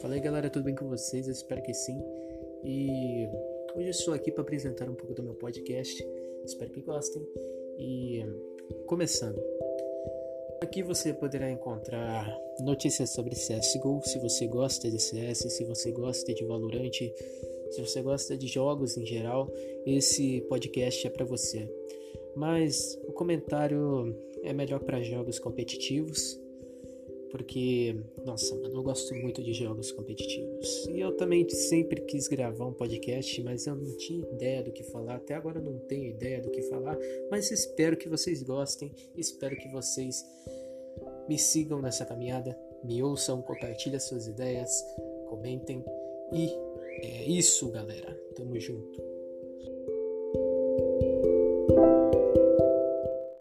Fala aí galera, tudo bem com vocês? Eu espero que sim. E hoje eu estou aqui para apresentar um pouco do meu podcast. Espero que gostem. E começando. Aqui você poderá encontrar notícias sobre CSGO, se você gosta de CS, se você gosta de Valorant, se você gosta de jogos em geral, esse podcast é para você. Mas o comentário é melhor para jogos competitivos porque, nossa, mano, eu gosto muito de jogos competitivos. E eu também sempre quis gravar um podcast, mas eu não tinha ideia do que falar. Até agora eu não tenho ideia do que falar, mas espero que vocês gostem. Espero que vocês me sigam nessa caminhada, me ouçam, compartilhem suas ideias, comentem. E é isso, galera. Tamo junto.